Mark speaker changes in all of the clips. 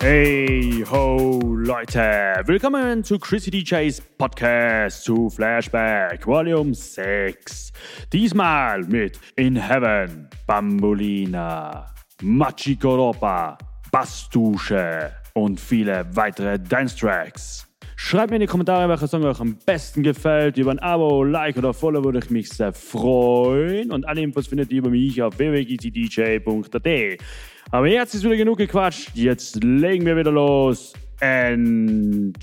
Speaker 1: Hey ho Leute, willkommen zu Chrissy DJs Podcast zu Flashback Volume 6. Diesmal mit In Heaven, Bambolina, Machikoropa, Bastusche und viele weitere Dance Tracks. Schreibt mir in die Kommentare, welcher Song euch am besten gefällt. Über ein Abo, Like oder Follow würde ich mich sehr freuen. Und alle Infos findet ihr über mich auf www.gcdj.at. Aber jetzt ist wieder genug gequatscht. Jetzt legen wir wieder los. Enjoy!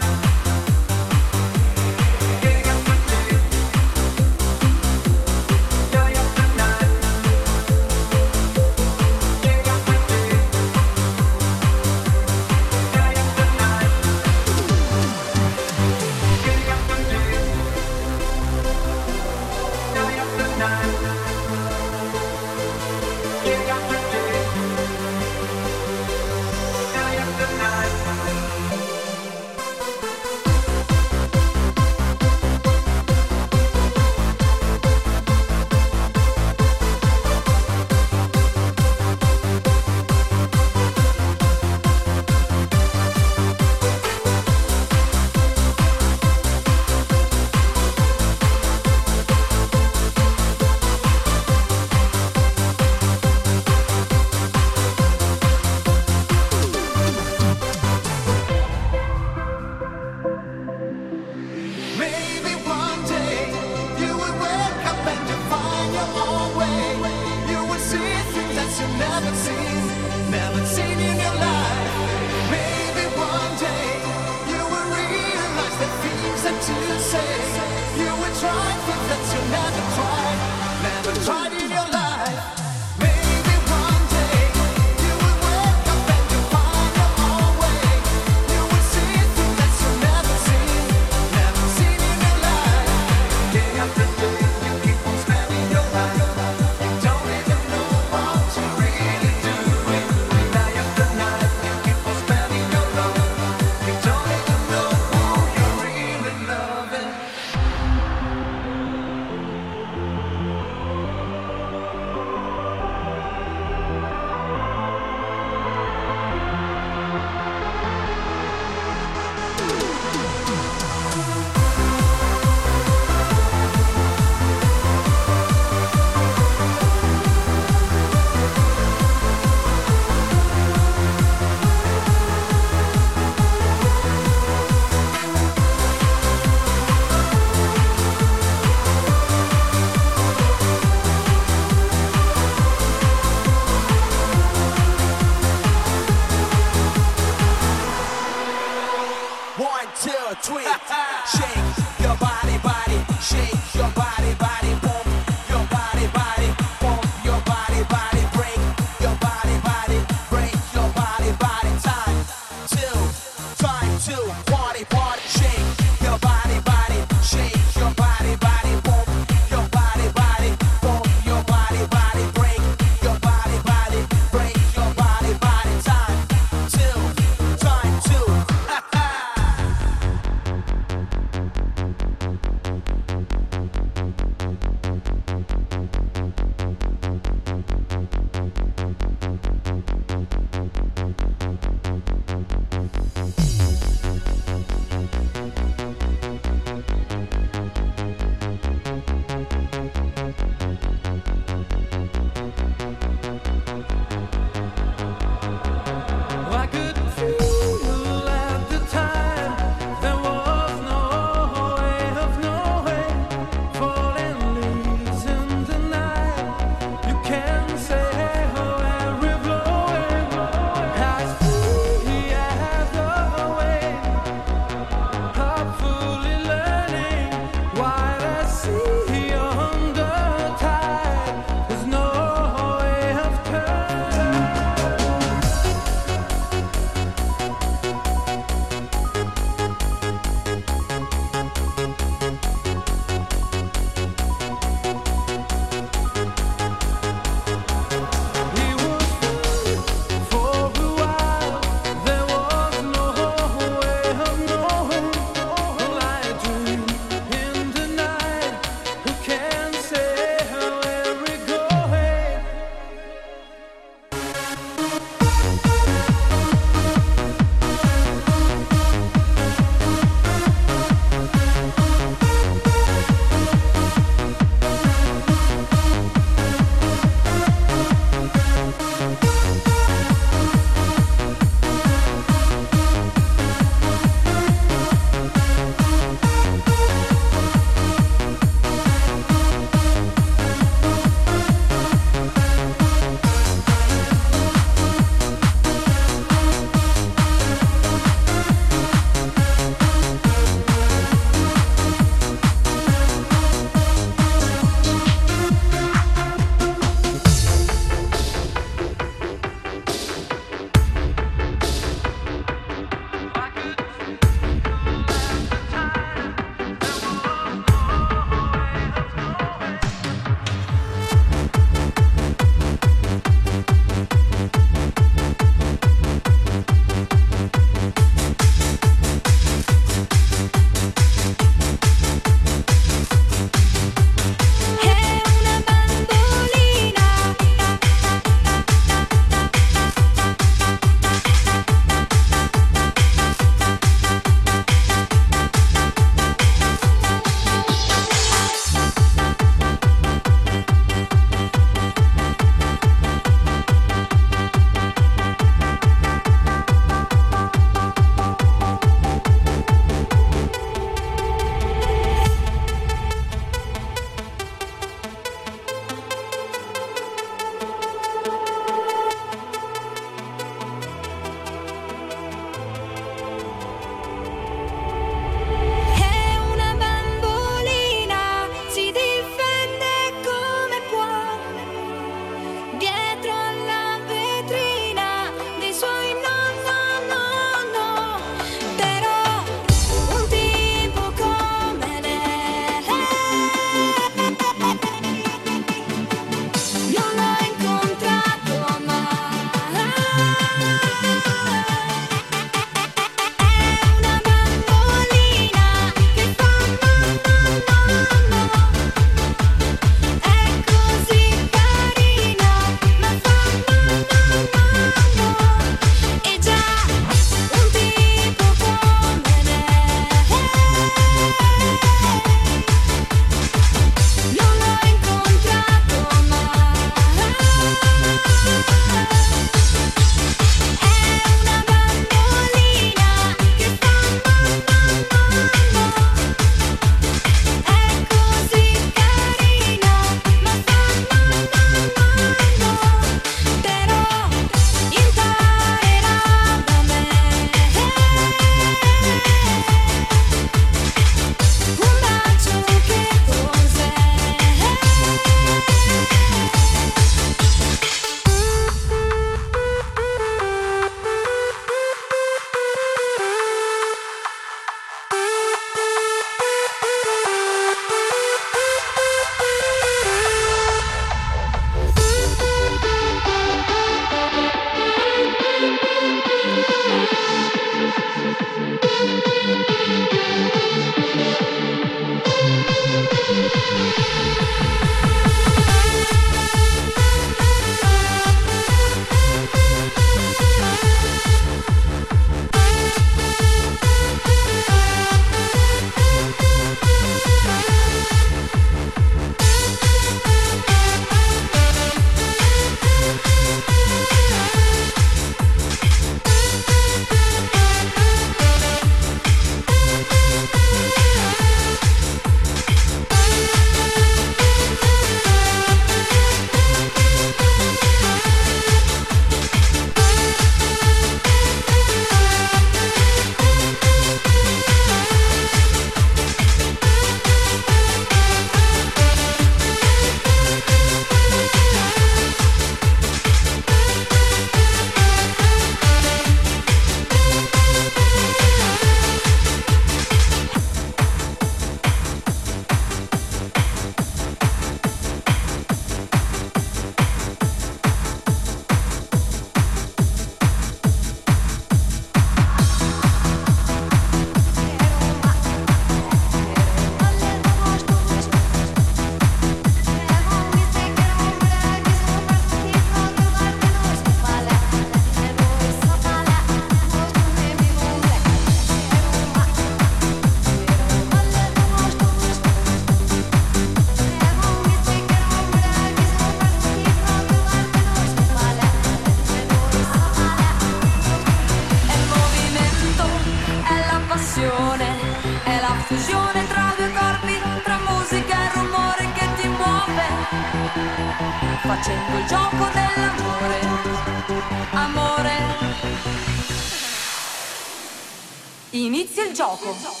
Speaker 2: Il gioco.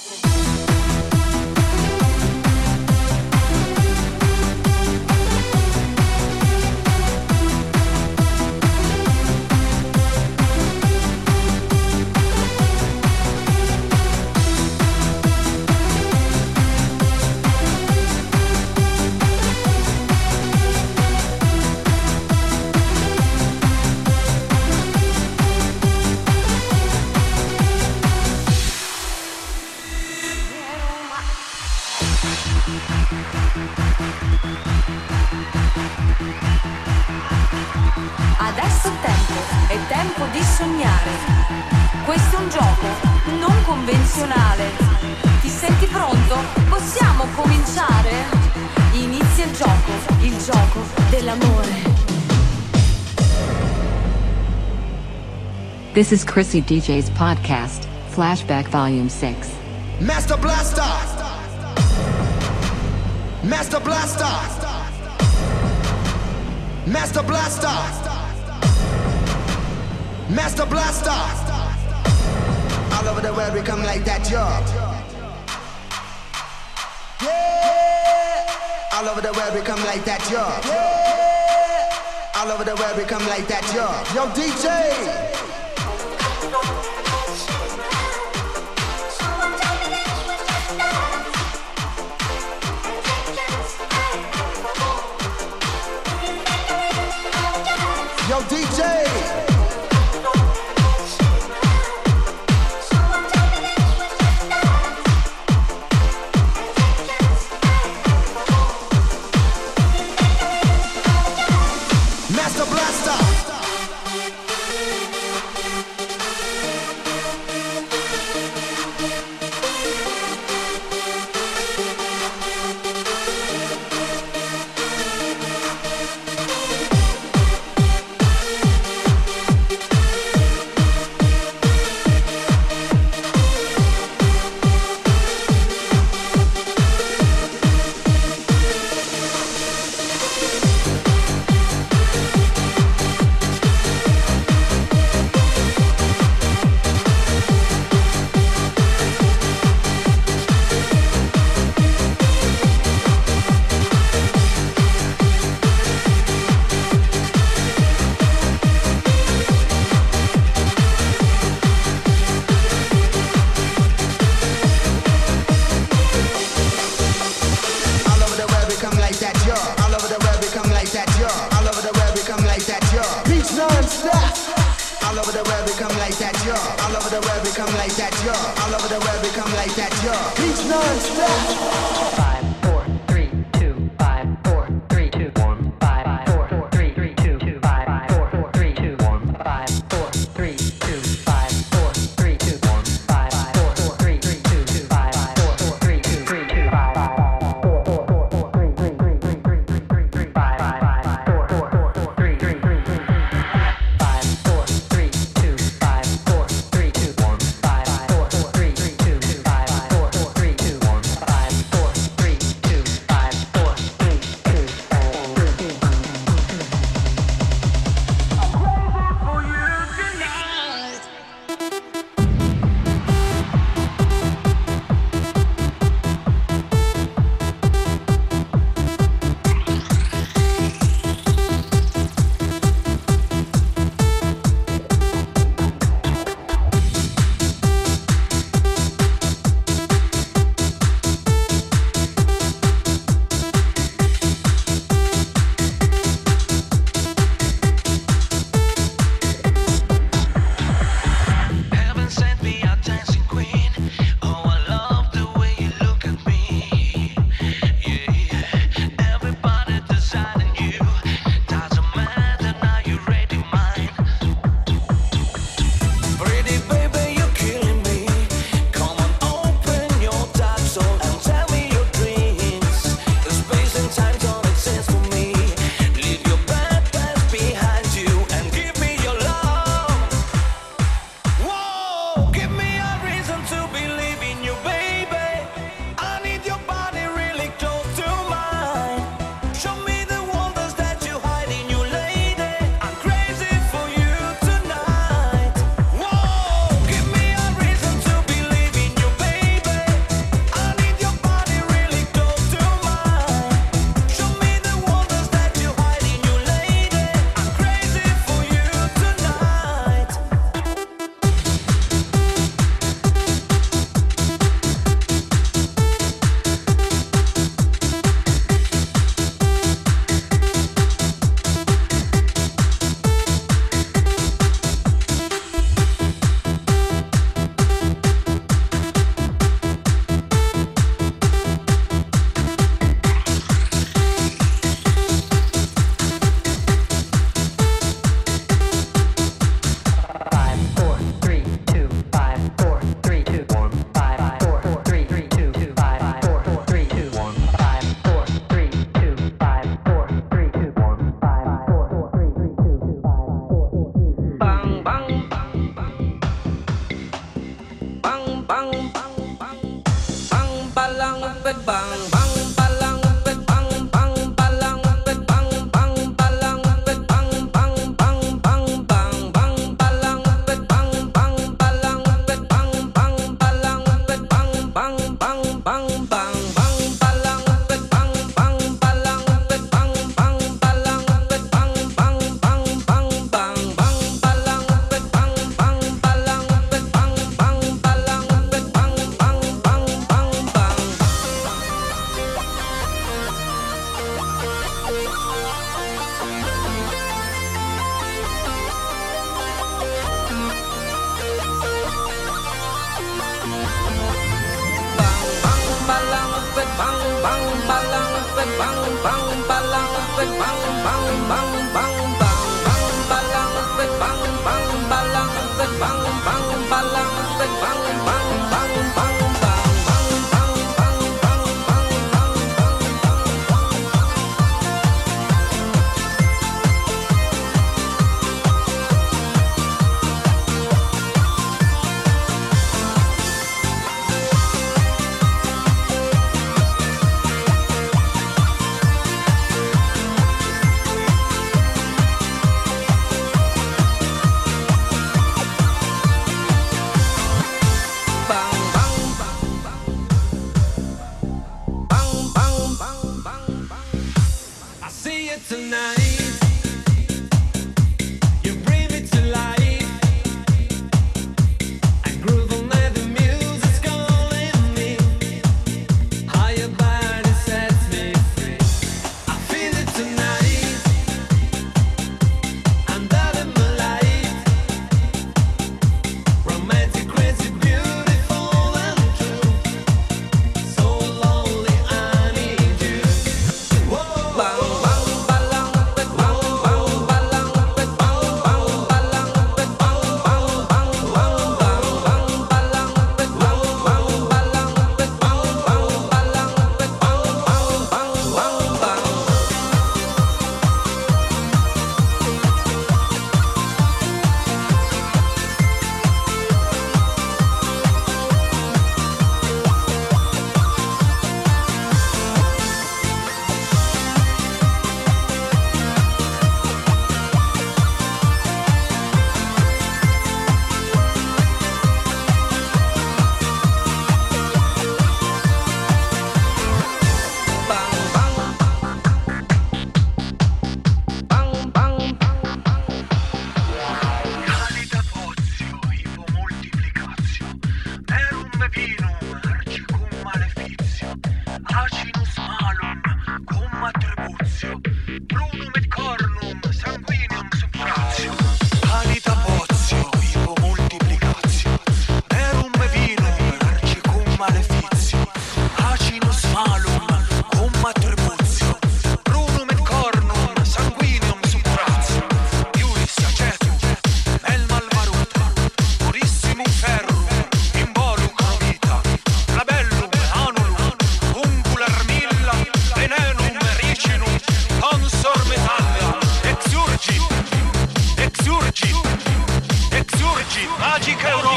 Speaker 3: This is Chrissy DJ's podcast, Flashback Volume 6.
Speaker 4: Master Blaster! Master Blaster! Master Blaster! Master Blaster! All over the world we come like that, yo. Yeah! All over the world we come like that, yo. Yeah! All over the world we come like that, yo. Yo, DJ!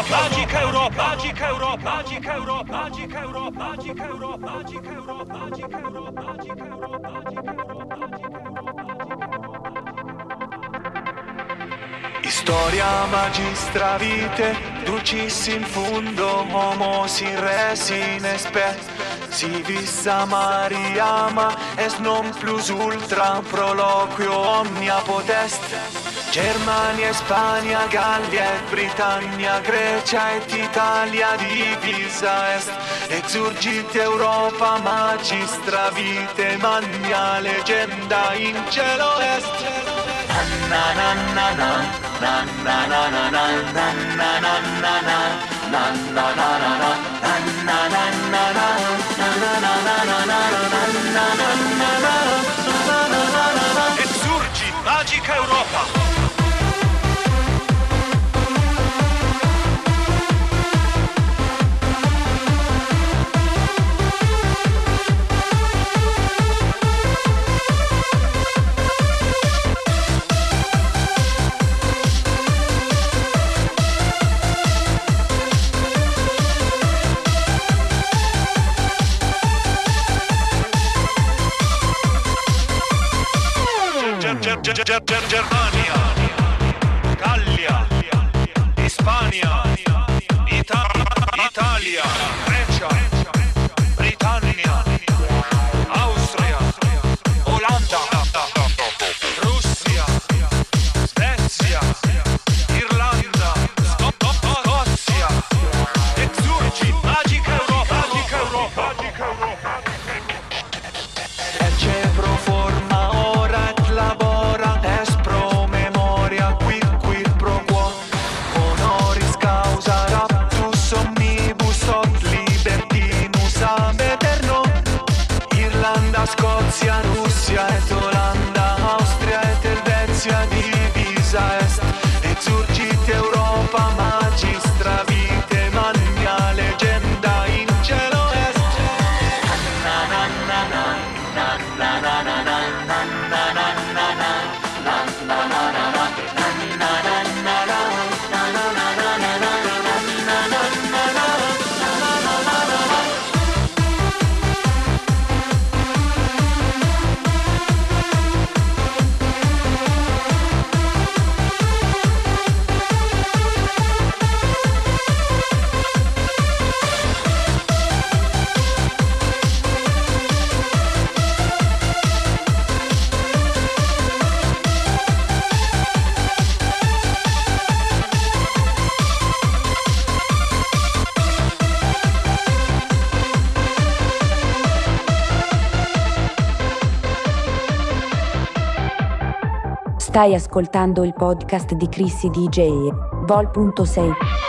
Speaker 5: Europa, magica Europa, magica Europa, magica Europa, magica Europa, magica Europa, magica Europa, magica Europa, magica Europa, magica Europa, magica Europa. Historia magistra vitae, dulcis in fundo homo sin res in espe. Si vis amariama, es non plus ultra proloquio omnia potest. Germania, Spagna, Gallia et Britannia, Grecia et Italia divisa est, exurgit Europa magistra vite, magna legenda in cielo est. Na na na na na na na na na na na na na na Europa! Germania, Gallia, Spagna.
Speaker 6: Stai ascoltando il podcast di Chrissy DJ, Vol.6.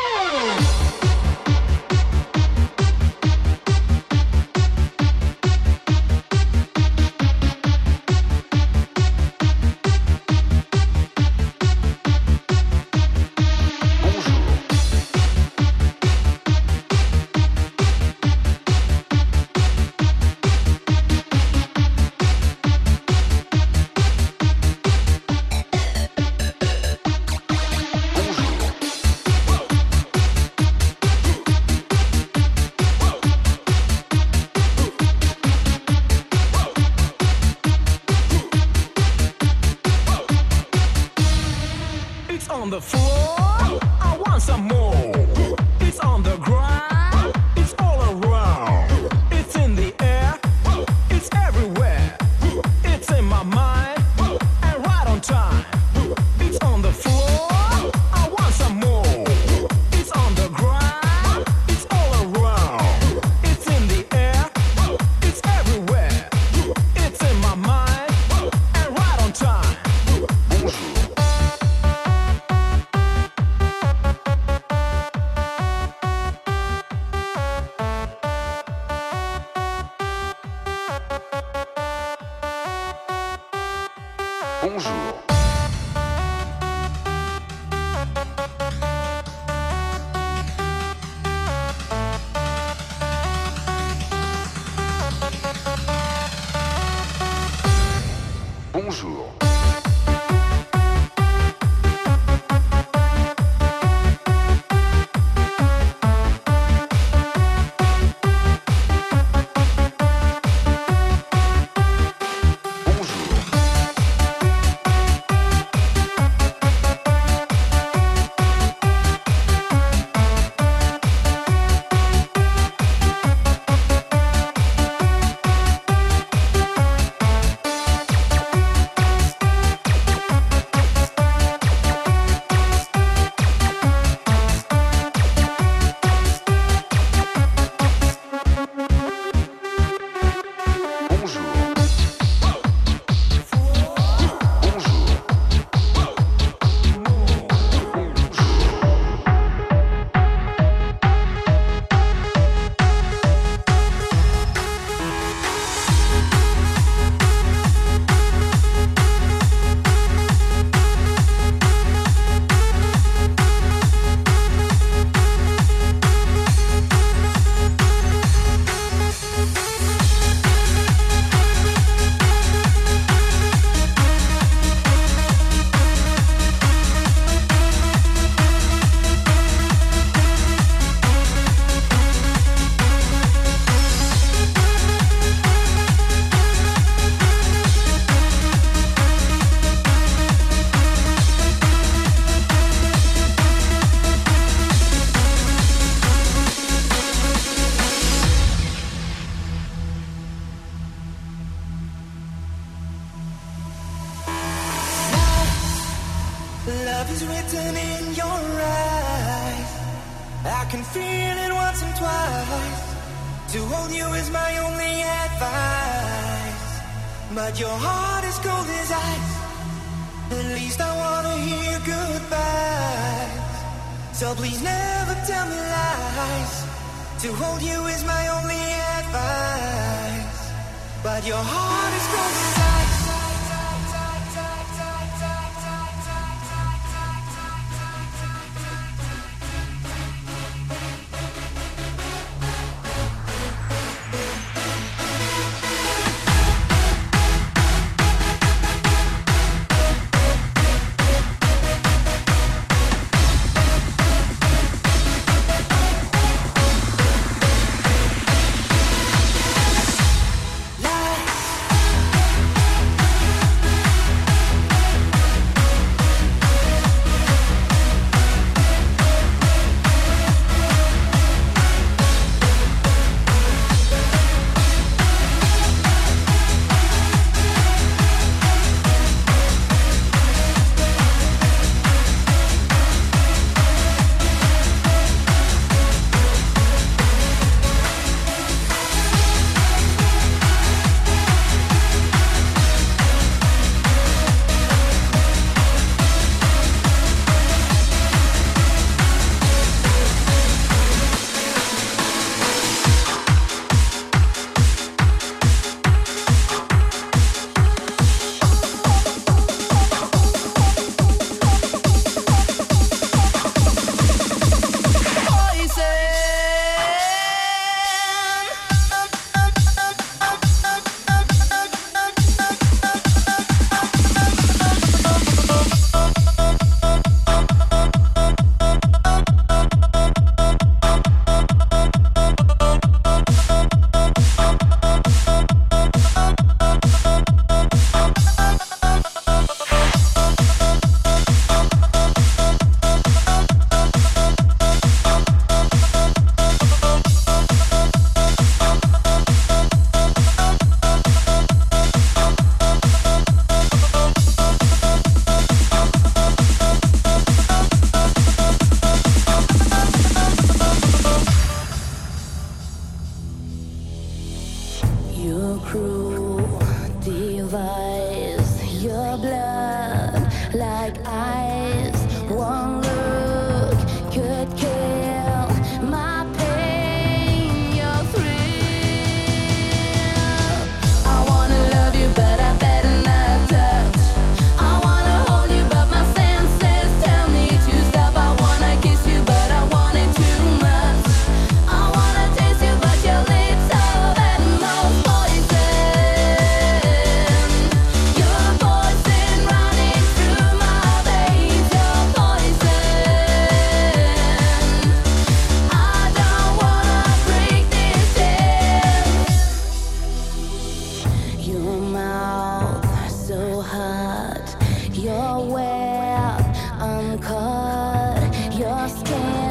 Speaker 7: caught your skin.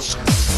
Speaker 7: Girls.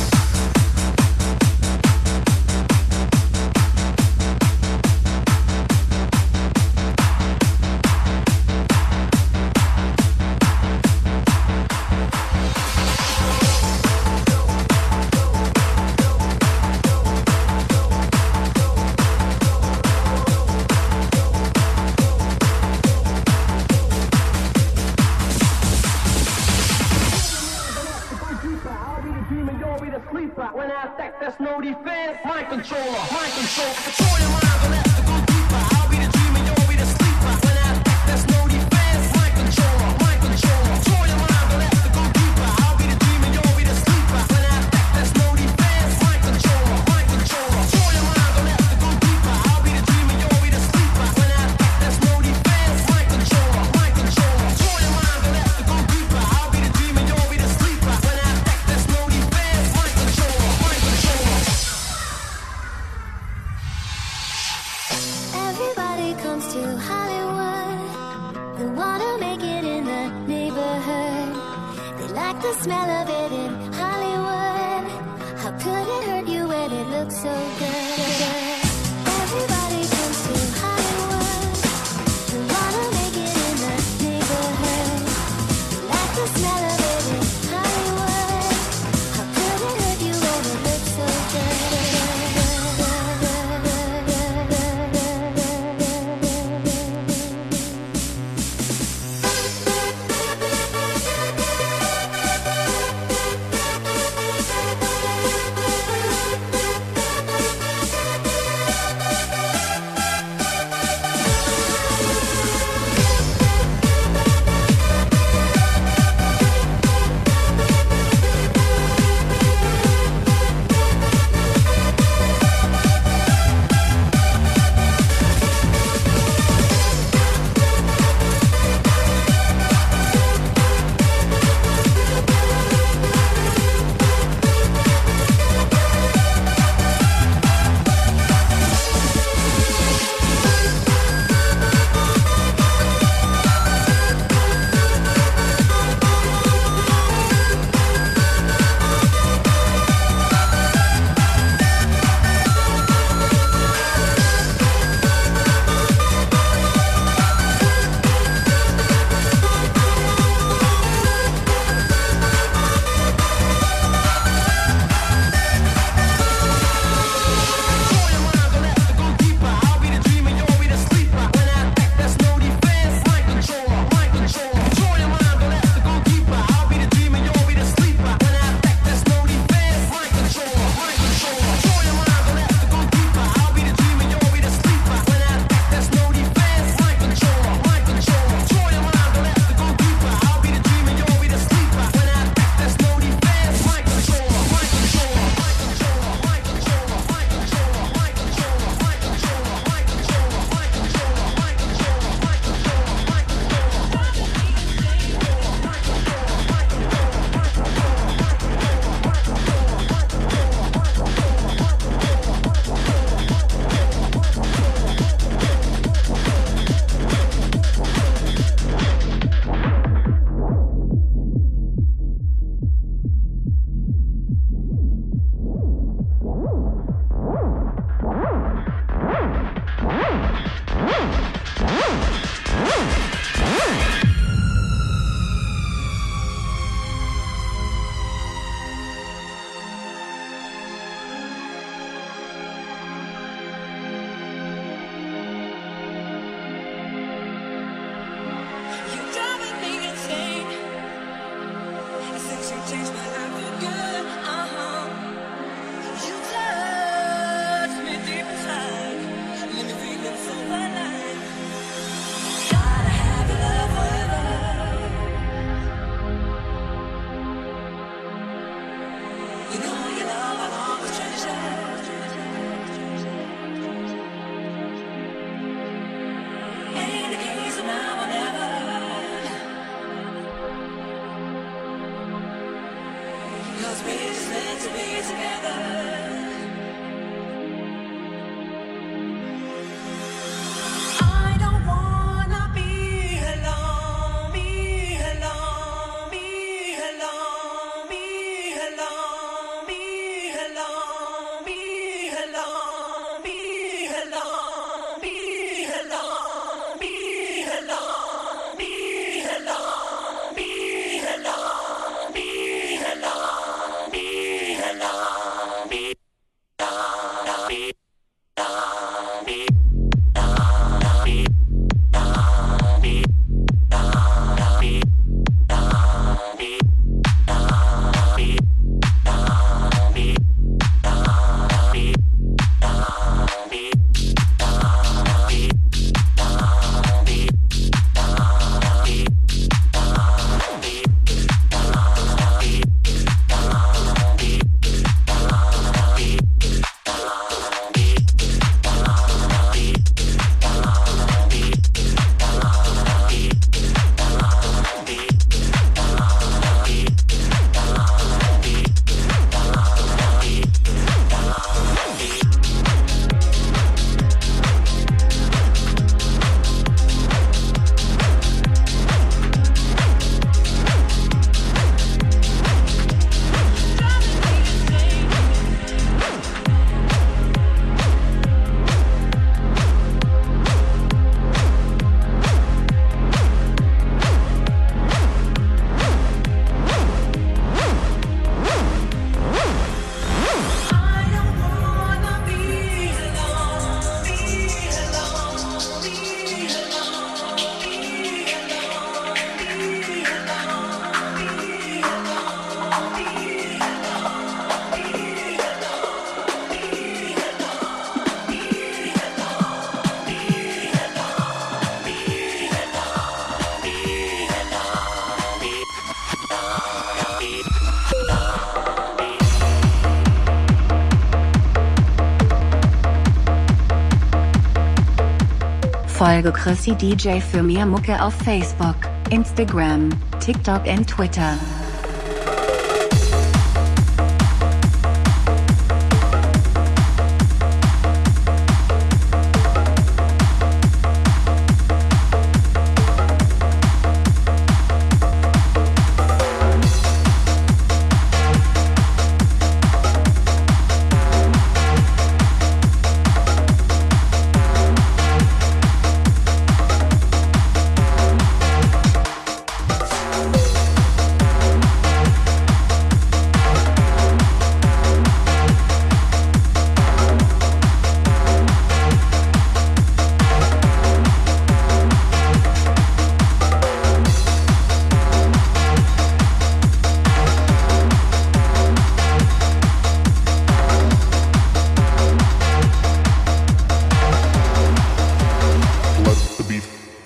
Speaker 3: Folge Chrissy DJ für mehr Mucke auf Facebook, Instagram, TikTok und Twitter.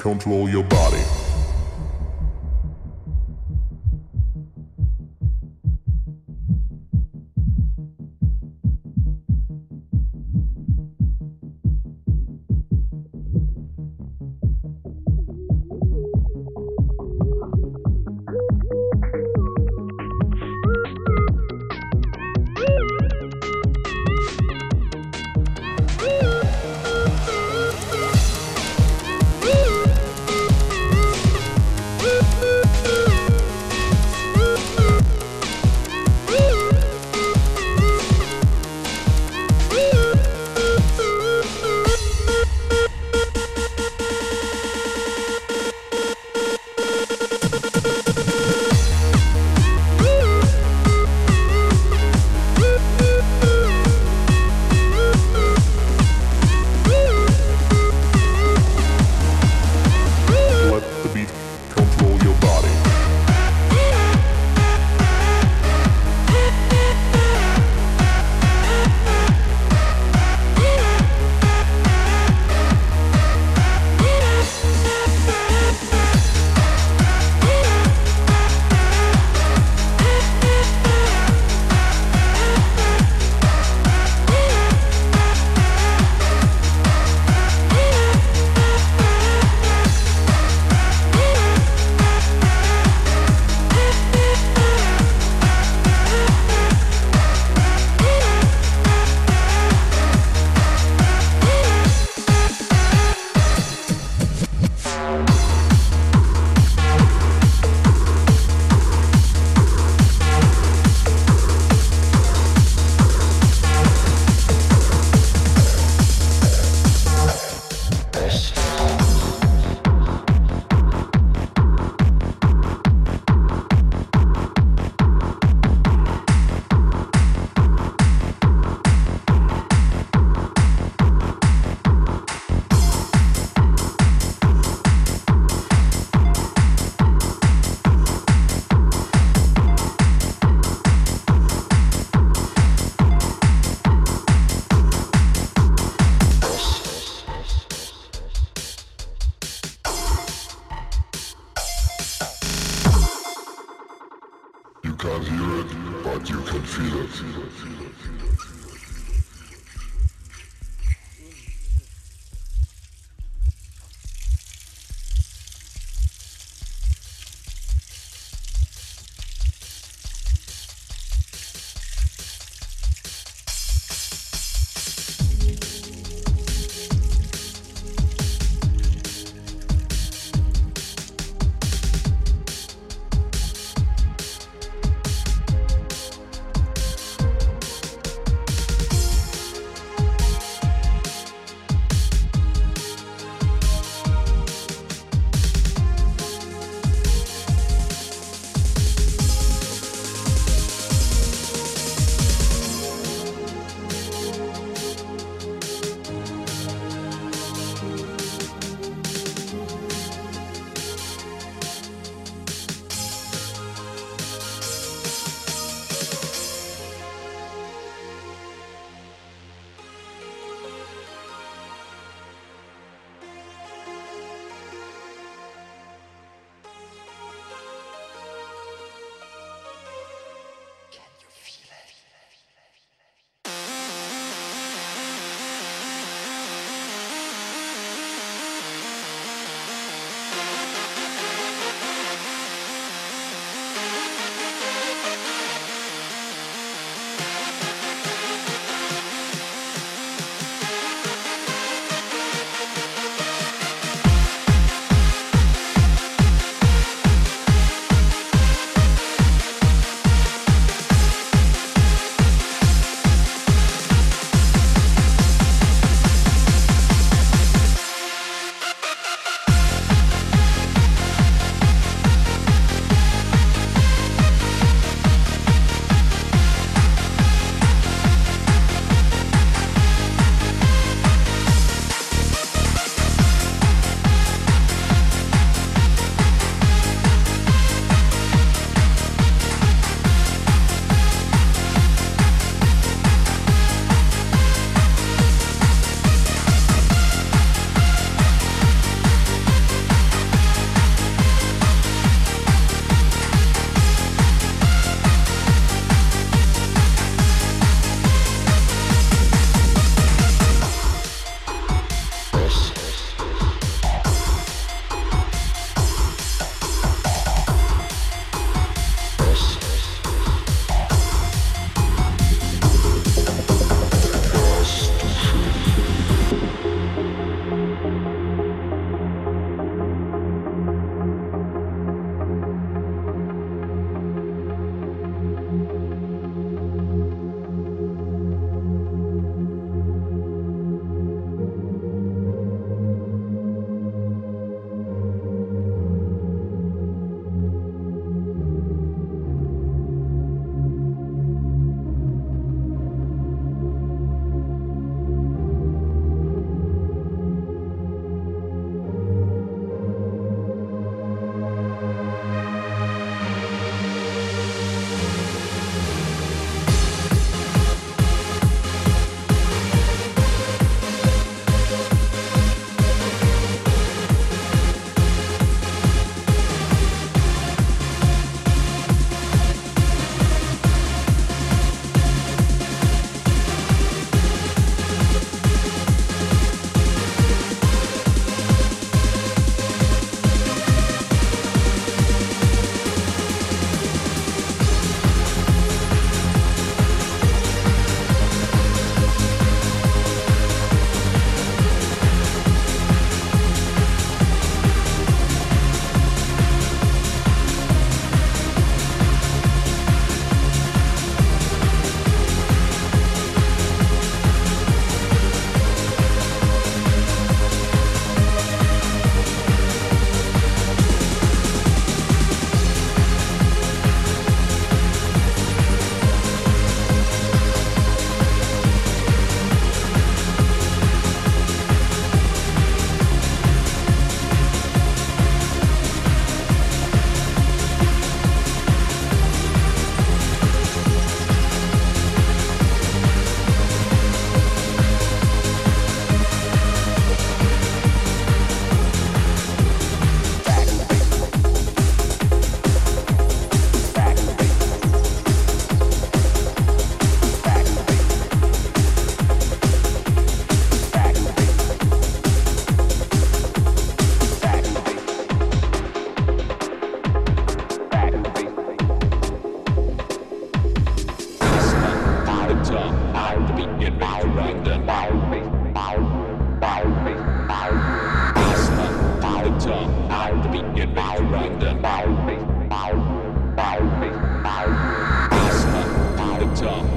Speaker 8: Control your body.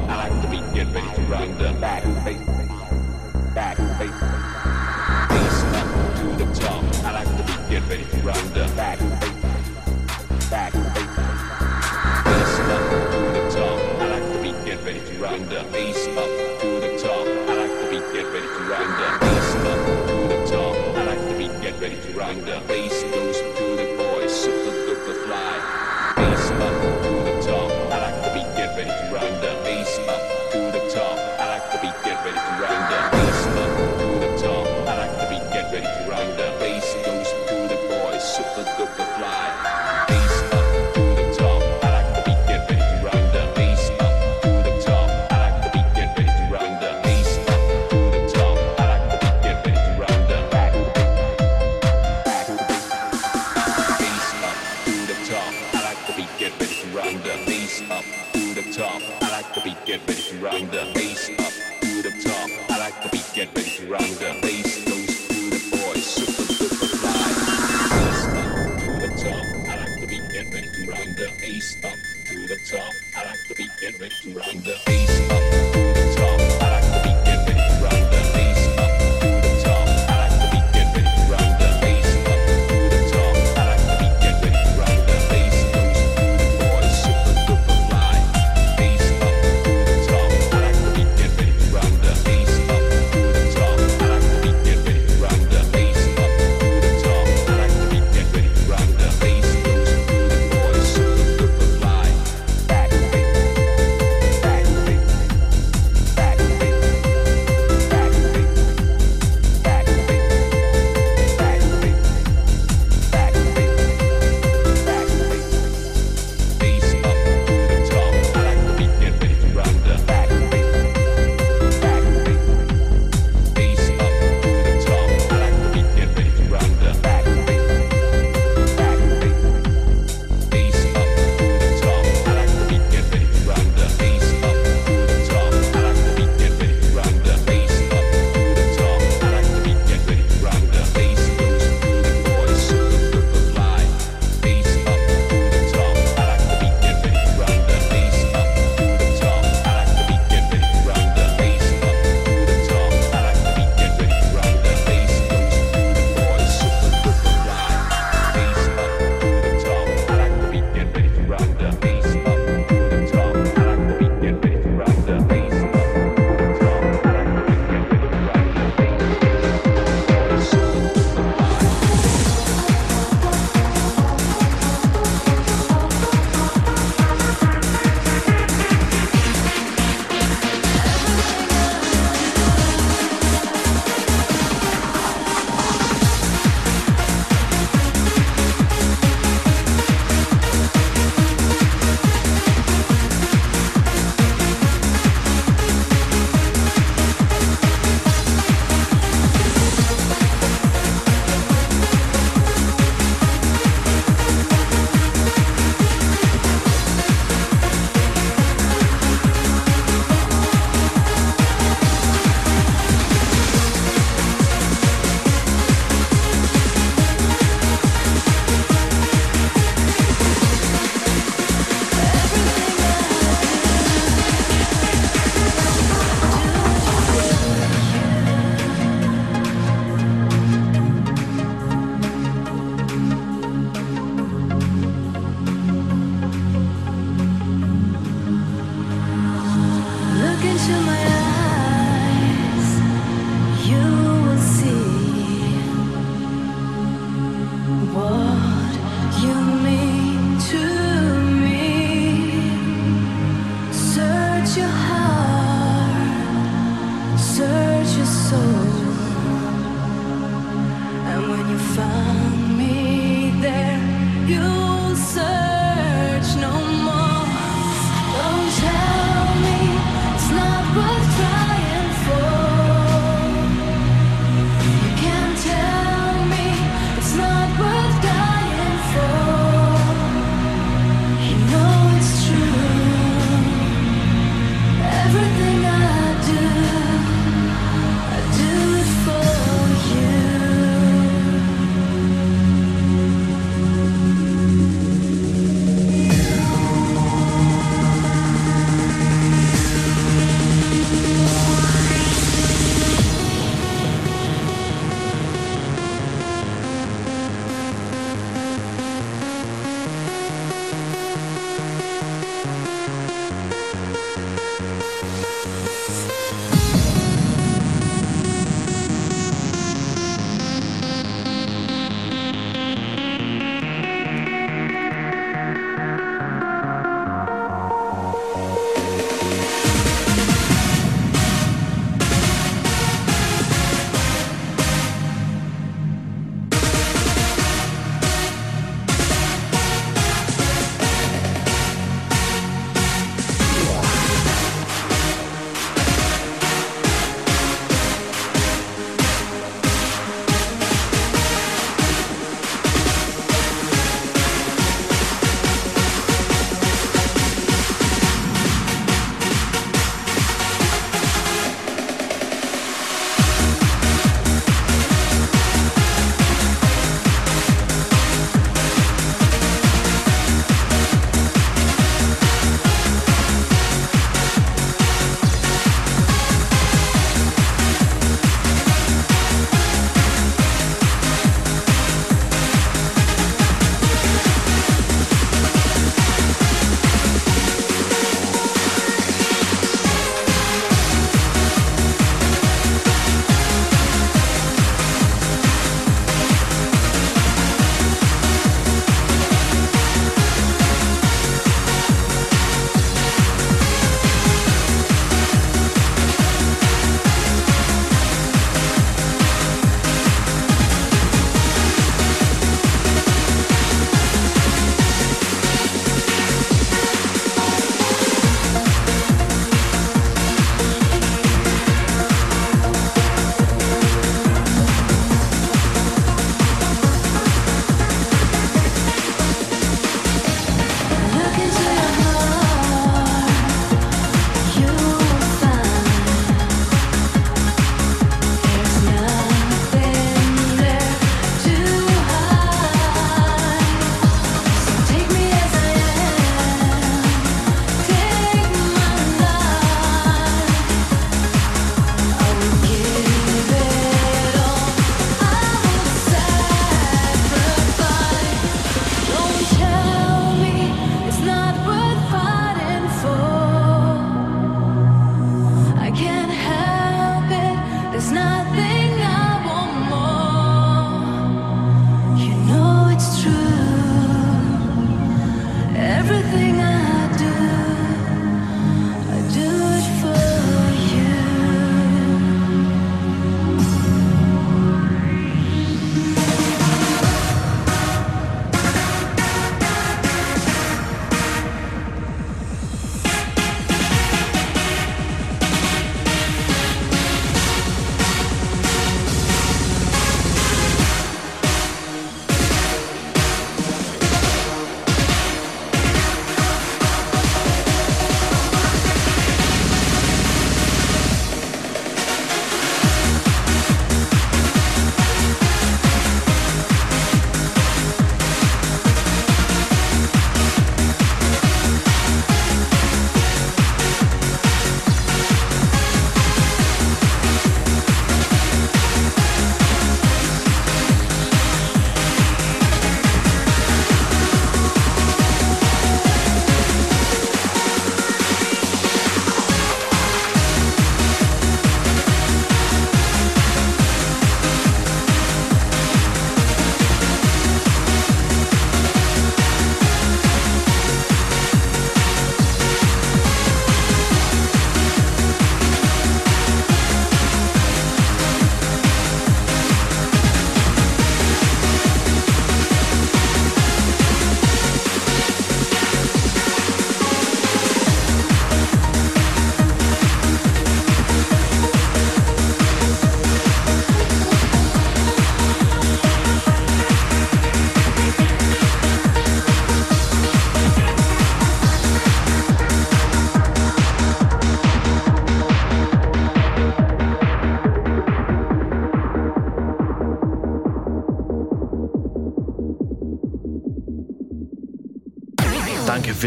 Speaker 9: I like to beat. get ready to run the back face, back face. Up to the top. I like to be get ready to run the bass up to the top. I like to be get ready to run the face up to the top. I like get ready to run the face get ready to run the face goes. ready to round up. The top. I like get ready to round up.